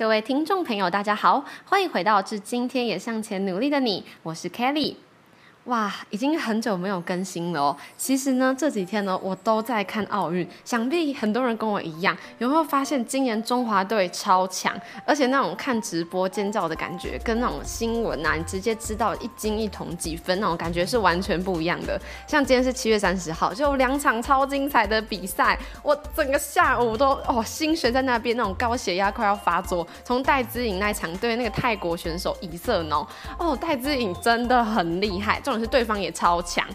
各位听众朋友，大家好，欢迎回到《至今天也向前努力的你》，我是 Kelly。哇，已经很久没有更新了哦。其实呢，这几天呢，我都在看奥运。想必很多人跟我一样，有没有发现今年中华队超强？而且那种看直播尖叫的感觉，跟那种新闻啊，你直接知道一金一铜几分那种感觉是完全不一样的。像今天是七月三十号，就两场超精彩的比赛，我整个下午都哦心悬在那边，那种高血压快要发作。从戴资颖那场对那个泰国选手以色农，哦，戴资颖真的很厉害。这种是对方也超强，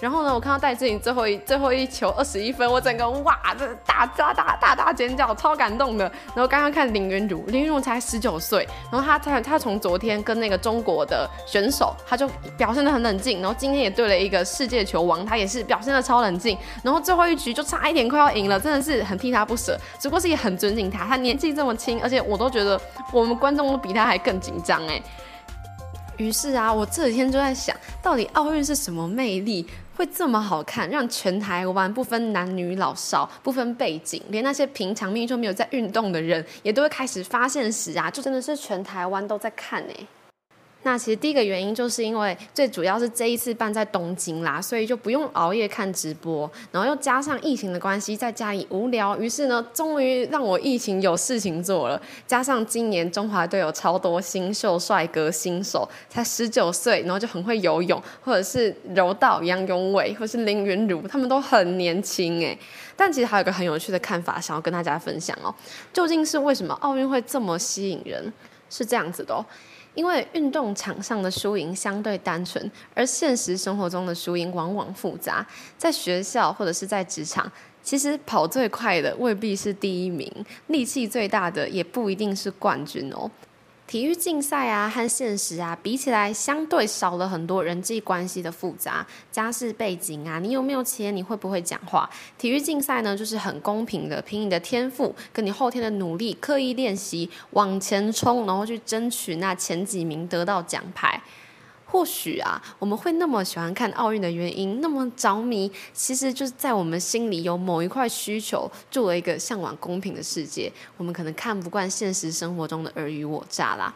然后呢，我看到戴资颖最后一最后一球二十一分，我整个哇，这大大大大大尖叫，超感动的。然后刚刚看林云儒，林云儒才十九岁，然后他他他从昨天跟那个中国的选手，他就表现的很冷静，然后今天也对了一个世界球王，他也是表现的超冷静，然后最后一局就差一点快要赢了，真的是很替他不舍，只不过是也很尊敬他，他年纪这么轻，而且我都觉得我们观众都比他还更紧张哎。于是啊，我这几天就在想，到底奥运是什么魅力，会这么好看，让全台湾不分男女老少，不分背景，连那些平常命就没有在运动的人，也都会开始发现时啊，就真的是全台湾都在看哎。那其实第一个原因就是因为最主要是这一次办在东京啦，所以就不用熬夜看直播，然后又加上疫情的关系，在家里无聊，于是呢，终于让我疫情有事情做了。加上今年中华队有超多新秀帅哥新手，才十九岁，然后就很会游泳，或者是柔道杨永伟，或是林云如，他们都很年轻哎。但其实还有个很有趣的看法，想要跟大家分享哦，究竟是为什么奥运会这么吸引人？是这样子的哦。因为运动场上的输赢相对单纯，而现实生活中的输赢往往复杂。在学校或者是在职场，其实跑最快的未必是第一名，力气最大的也不一定是冠军哦。体育竞赛啊，和现实啊比起来，相对少了很多人际关系的复杂、家世背景啊。你有没有钱？你会不会讲话？体育竞赛呢，就是很公平的，凭你的天赋跟你后天的努力，刻意练习往前冲，然后去争取那前几名得到奖牌。或许啊，我们会那么喜欢看奥运的原因，那么着迷，其实就是在我们心里有某一块需求，住了一个向往公平的世界。我们可能看不惯现实生活中的尔虞我诈啦。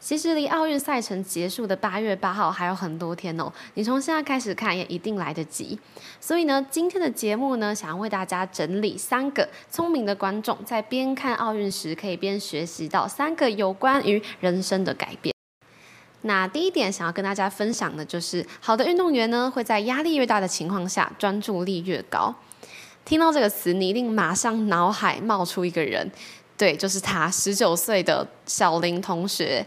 其实离奥运赛程结束的八月八号还有很多天哦，你从现在开始看也一定来得及。所以呢，今天的节目呢，想要为大家整理三个聪明的观众在边看奥运时可以边学习到三个有关于人生的改变。那第一点想要跟大家分享的就是，好的运动员呢会在压力越大的情况下专注力越高。听到这个词，你一定马上脑海冒出一个人，对，就是他，十九岁的小林同学。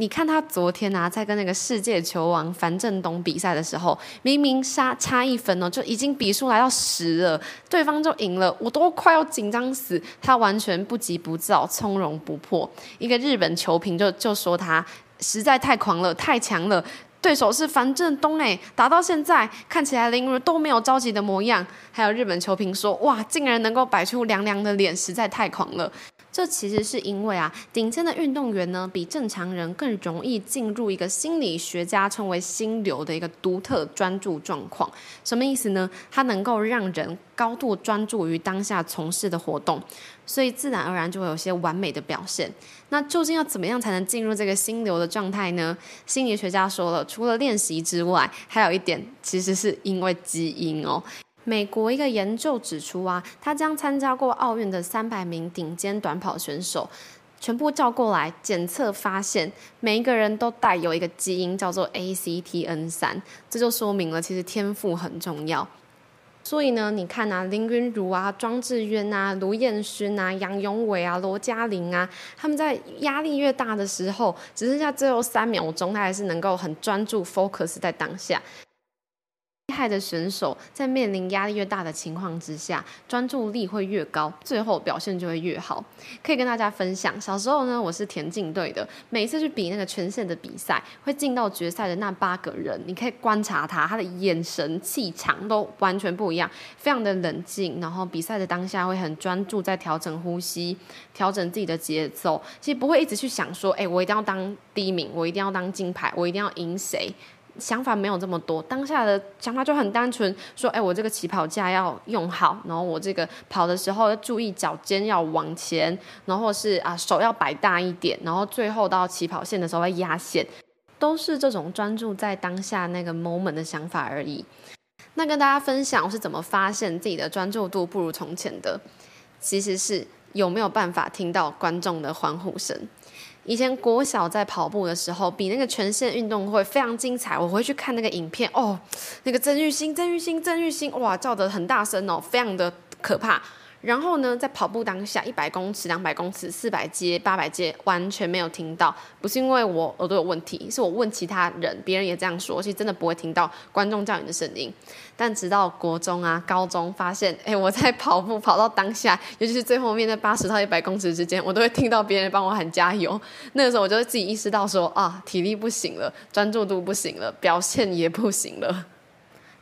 你看他昨天啊，在跟那个世界球王樊振东比赛的时候，明明差差一分哦，就已经比数来到十了，对方就赢了，我都快要紧张死。他完全不急不躁，从容不迫。一个日本球评就就说他实在太狂了，太强了。对手是樊振东哎，打到现在看起来林如都没有着急的模样。还有日本球评说，哇，竟然能够摆出凉凉的脸，实在太狂了。这其实是因为啊，顶尖的运动员呢，比正常人更容易进入一个心理学家称为心流的一个独特专注状况。什么意思呢？它能够让人高度专注于当下从事的活动，所以自然而然就会有些完美的表现。那究竟要怎么样才能进入这个心流的状态呢？心理学家说了，除了练习之外，还有一点，其实是因为基因哦。美国一个研究指出啊，他将参加过奥运的三百名顶尖短跑选手全部叫过来检测，发现每一个人都带有一个基因叫做 ACTN 三，这就说明了其实天赋很重要。所以呢，你看啊，林云儒啊、庄智渊啊、卢彦勋啊、杨永伟啊、罗嘉玲啊，他们在压力越大的时候，只剩下最后三秒钟，他还是能够很专注 focus 在当下。厉害的选手在面临压力越大的情况之下，专注力会越高，最后表现就会越好。可以跟大家分享，小时候呢，我是田径队的，每一次去比那个全县的比赛，会进到决赛的那八个人，你可以观察他，他的眼神、气场都完全不一样，非常的冷静，然后比赛的当下会很专注在调整呼吸、调整自己的节奏，其实不会一直去想说，哎，我一定要当第一名，我一定要当金牌，我一定要赢谁。想法没有这么多，当下的想法就很单纯，说，哎，我这个起跑架要用好，然后我这个跑的时候要注意脚尖要往前，然后是啊手要摆大一点，然后最后到起跑线的时候要压线，都是这种专注在当下那个 moment 的想法而已。那跟大家分享我是怎么发现自己的专注度不如从前的，其实是有没有办法听到观众的欢呼声。以前国小在跑步的时候，比那个全县运动会非常精彩。我回去看那个影片，哦，那个曾玉兴、曾玉兴、曾玉兴，哇，叫得很大声哦，非常的可怕。然后呢，在跑步当下，一百公尺、两百公尺、四百阶、八百阶，完全没有听到。不是因为我耳朵有问题，是我问其他人，别人也这样说，其实真的不会听到观众叫你的声音。但直到国中啊、高中，发现，哎，我在跑步 跑到当下，尤其是最后面那八十到一百公尺之间，我都会听到别人帮我喊加油。那个时候，我就会自己意识到说，啊，体力不行了，专注度不行了，表现也不行了。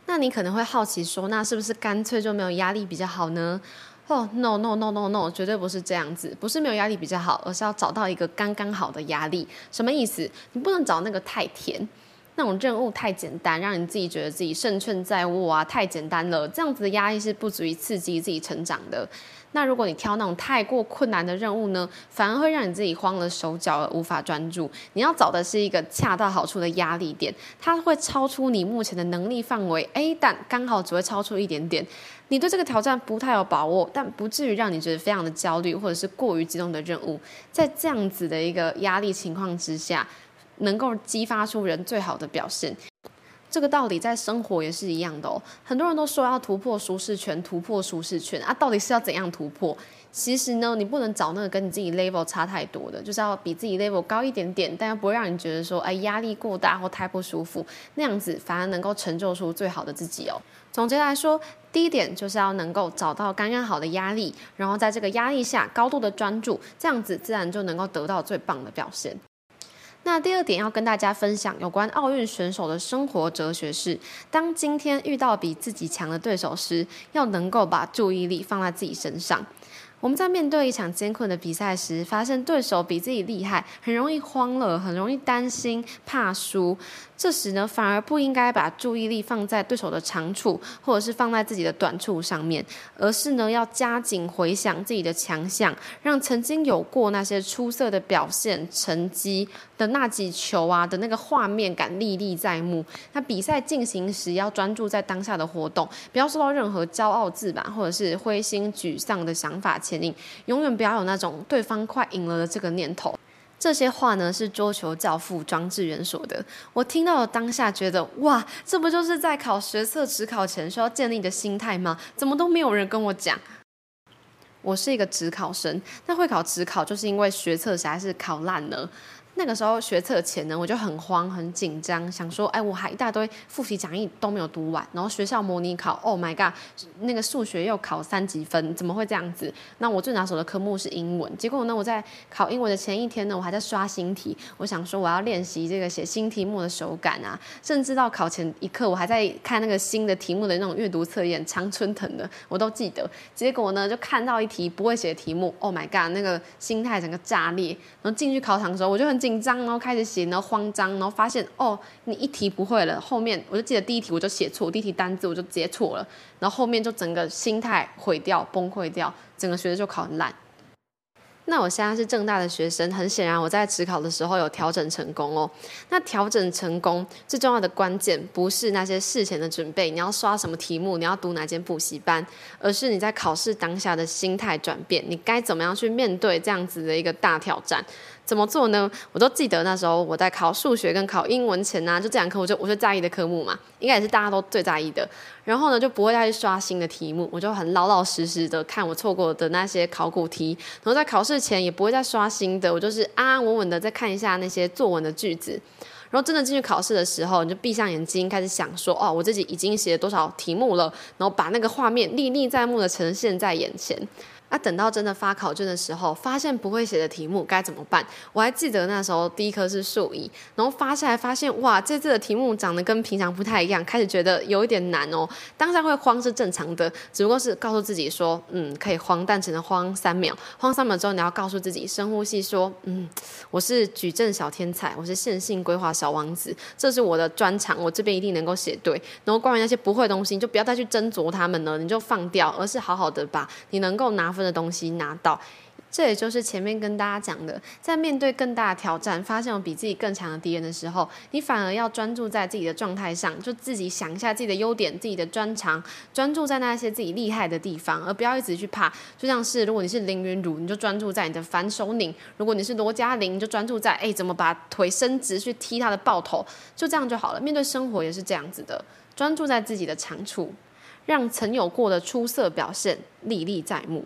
那你可能会好奇说，那是不是干脆就没有压力比较好呢？哦，no no no no no，绝对不是这样子，不是没有压力比较好，而是要找到一个刚刚好的压力。什么意思？你不能找那个太甜，那种任务太简单，让你自己觉得自己胜券在握啊，太简单了，这样子的压力是不足以刺激自己成长的。那如果你挑那种太过困难的任务呢，反而会让你自己慌了手脚而无法专注。你要找的是一个恰到好处的压力点，它会超出你目前的能力范围，哎，但刚好只会超出一点点。你对这个挑战不太有把握，但不至于让你觉得非常的焦虑或者是过于激动的任务，在这样子的一个压力情况之下，能够激发出人最好的表现。这个道理在生活也是一样的哦。很多人都说要突破舒适圈，突破舒适圈啊，到底是要怎样突破？其实呢，你不能找那个跟你自己 level 差太多的，就是要比自己 level 高一点点，但又不会让你觉得说，哎，压力过大或太不舒服，那样子反而能够成就出最好的自己哦。总结来说，第一点就是要能够找到刚刚好的压力，然后在这个压力下高度的专注，这样子自然就能够得到最棒的表现。那第二点要跟大家分享有关奥运选手的生活哲学是：当今天遇到比自己强的对手时，要能够把注意力放在自己身上。我们在面对一场艰困的比赛时，发现对手比自己厉害，很容易慌了，很容易担心、怕输。这时呢，反而不应该把注意力放在对手的长处，或者是放在自己的短处上面，而是呢，要加紧回想自己的强项，让曾经有过那些出色的表现、成绩的那几球啊的那个画面感历历在目。那比赛进行时，要专注在当下的活动，不要受到任何骄傲自满或者是灰心沮丧的想法牵引，永远不要有那种对方快赢了的这个念头。这些话呢是桌球教父庄智渊说的。我听到了当下，觉得哇，这不就是在考学测、职考前需要建立的心态吗？怎么都没有人跟我讲？我是一个职考生，那会考职考就是因为学测实在是考烂了。那个时候学测前呢，我就很慌很紧张，想说，哎，我还一大堆复习讲义都没有读完，然后学校模拟考，Oh my god，那个数学又考三级分，怎么会这样子？那我最拿手的科目是英文，结果呢，我在考英文的前一天呢，我还在刷新题，我想说我要练习这个写新题目的手感啊，甚至到考前一刻，我还在看那个新的题目的那种阅读测验，常春藤的我都记得。结果呢，就看到一题不会写的题目，Oh my god，那个心态整个炸裂，然后进去考场的时候，我就很。紧张，然后开始写，然后慌张，然后发现哦，你一题不会了，后面我就记得第一题我就写错，第一题单字我就直接错了，然后后面就整个心态毁掉，崩溃掉，整个学的就考很烂。那我现在是正大的学生，很显然我在职考的时候有调整成功哦。那调整成功最重要的关键不是那些事前的准备，你要刷什么题目，你要读哪间补习班，而是你在考试当下的心态转变，你该怎么样去面对这样子的一个大挑战。怎么做呢？我都记得那时候我在考数学跟考英文前呢，就这两科我就我最在意的科目嘛，应该也是大家都最在意的。然后呢，就不会再去刷新的题目，我就很老老实实的看我错过的那些考古题。然后在考试前也不会再刷新的，我就是安安稳稳的再看一下那些作文的句子。然后真的进去考试的时候，你就闭上眼睛开始想说，哦，我自己已经写了多少题目了，然后把那个画面历历在目的呈现在眼前。那等到真的发考卷的时候，发现不会写的题目该怎么办？我还记得那时候第一科是数一，然后发下来发现哇，这次的题目长得跟平常不太一样，开始觉得有一点难哦。当下会慌是正常的，只不过是告诉自己说，嗯，可以慌，但只能慌三秒。慌三秒之后，你要告诉自己深呼吸，说，嗯，我是矩阵小天才，我是线性规划小王子，这是我的专长，我这边一定能够写对。然后关于那些不会的东西，你就不要再去斟酌他们了，你就放掉，而是好好的把你能够拿分的东西拿到。这也就是前面跟大家讲的，在面对更大的挑战，发现有比自己更强的敌人的时候，你反而要专注在自己的状态上，就自己想一下自己的优点、自己的专长，专注在那些自己厉害的地方，而不要一直去怕。就像是如果你是林云儒，你就专注在你的反手拧；如果你是罗嘉玲，就专注在哎怎么把腿伸直去踢他的爆头，就这样就好了。面对生活也是这样子的，专注在自己的长处，让曾有过的出色表现历历在目。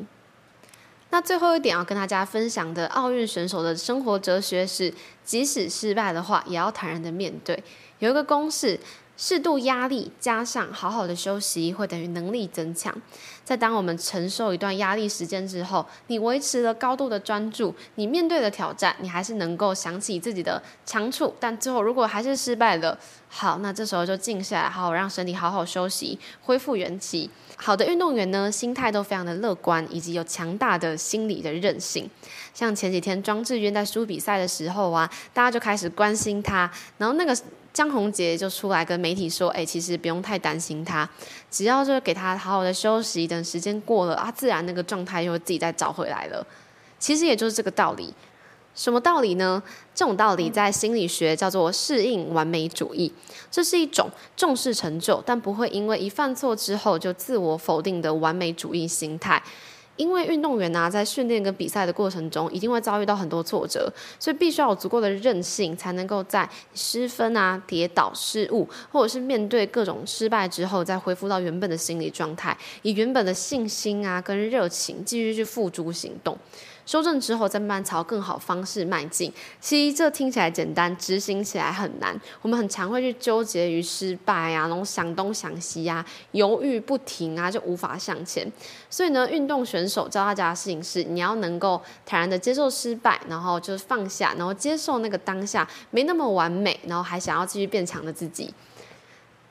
那最后一点要跟大家分享的奥运选手的生活哲学是：即使失败的话，也要坦然的面对。有一个公式。适度压力加上好好的休息，会等于能力增强。在当我们承受一段压力时间之后，你维持了高度的专注，你面对的挑战，你还是能够想起自己的长处。但最后如果还是失败了，好，那这时候就静下来，好好让身体好好休息，恢复元气。好的运动员呢，心态都非常的乐观，以及有强大的心理的韧性。像前几天庄智渊在输比赛的时候啊，大家就开始关心他，然后那个。江宏杰就出来跟媒体说：“哎，其实不用太担心他，只要就是给他好好的休息，等时间过了啊，自然那个状态就会自己再找回来了。其实也就是这个道理。什么道理呢？这种道理在心理学叫做适应完美主义，这是一种重视成就，但不会因为一犯错之后就自我否定的完美主义心态。”因为运动员呢，在训练跟比赛的过程中，一定会遭遇到很多挫折，所以必须要有足够的韧性，才能够在失分啊、跌倒、失误，或者是面对各种失败之后，再恢复到原本的心理状态，以原本的信心啊跟热情，继续去付诸行动。修正之后，再慢慢朝更好方式迈进。其实这听起来简单，执行起来很难。我们很常会去纠结于失败啊，然后想东想西啊，犹豫不停啊，就无法向前。所以呢，运动选手教大家的事情是：你要能够坦然的接受失败，然后就是放下，然后接受那个当下没那么完美，然后还想要继续变强的自己。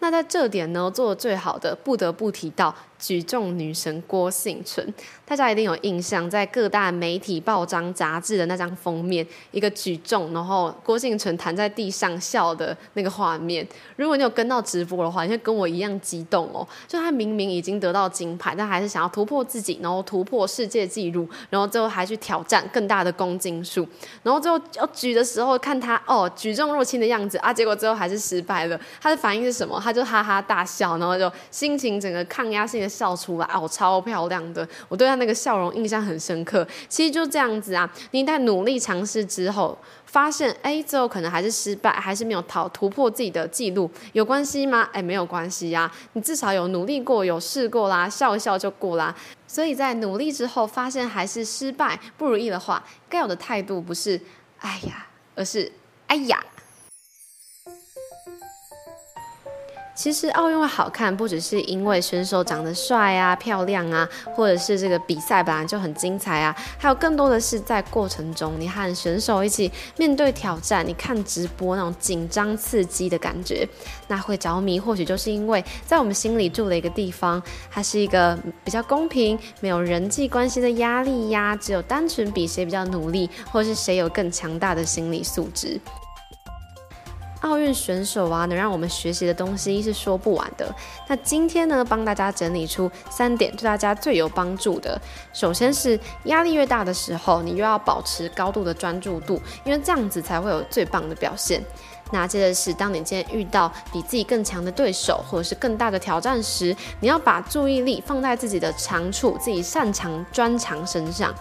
那在这点呢，做的最好的，不得不提到。举重女神郭幸存，大家一定有印象，在各大媒体报章杂志的那张封面，一个举重，然后郭幸存躺在地上笑的那个画面。如果你有跟到直播的话，你会跟我一样激动哦。就他明明已经得到金牌，但还是想要突破自己，然后突破世界纪录，然后最后还去挑战更大的公斤数。然后最后要举的时候，看他哦举重若轻的样子啊，结果最后还是失败了。他的反应是什么？他就哈哈大笑，然后就心情整个抗压性的。笑出来哦，超漂亮的！我对他那个笑容印象很深刻。其实就这样子啊，你在努力尝试之后，发现哎，最后可能还是失败，还是没有逃突破自己的记录，有关系吗？哎，没有关系呀，你至少有努力过，有试过啦，笑一笑就过啦。所以在努力之后，发现还是失败不如意的话，该有的态度不是哎呀，而是哎呀。其实奥运会好看，不只是因为选手长得帅啊、漂亮啊，或者是这个比赛本来就很精彩啊，还有更多的是在过程中，你和选手一起面对挑战，你看直播那种紧张刺激的感觉，那会着迷。或许就是因为在我们心里住了一个地方，它是一个比较公平、没有人际关系的压力呀，只有单纯比谁比较努力，或是谁有更强大的心理素质。奥运选手啊，能让我们学习的东西是说不完的。那今天呢，帮大家整理出三点对大家最有帮助的。首先是压力越大的时候，你又要保持高度的专注度，因为这样子才会有最棒的表现。那接着是，当你今天遇到比自己更强的对手，或者是更大的挑战时，你要把注意力放在自己的长处、自己擅长专长身上。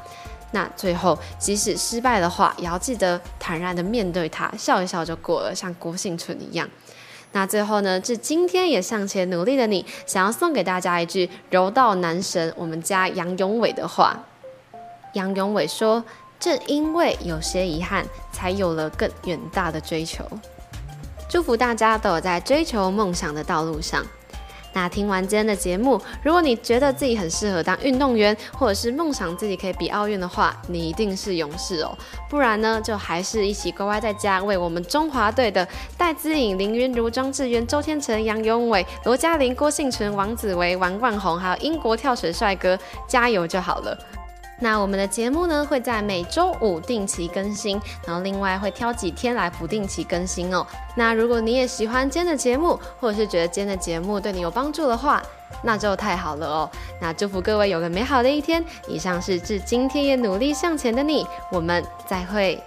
那最后，即使失败的话，也要记得坦然的面对它，笑一笑就过了，像郭幸存一样。那最后呢，是今天也向前努力的你，想要送给大家一句柔道男神我们家杨永伟的话。杨永伟说：“正因为有些遗憾，才有了更远大的追求。”祝福大家都有在追求梦想的道路上。那听完今天的节目，如果你觉得自己很适合当运动员，或者是梦想自己可以比奥运的话，你一定是勇士哦。不然呢，就还是一起乖乖在家为我们中华队的戴资颖、林昀儒、庄智渊、周天成、杨永伟、罗嘉玲、郭幸存、王子维、王冠宏，还有英国跳水帅哥加油就好了。那我们的节目呢，会在每周五定期更新，然后另外会挑几天来不定期更新哦。那如果你也喜欢今天的节目，或者是觉得今天的节目对你有帮助的话，那就太好了哦。那祝福各位有个美好的一天。以上是致今天也努力向前的你，我们再会。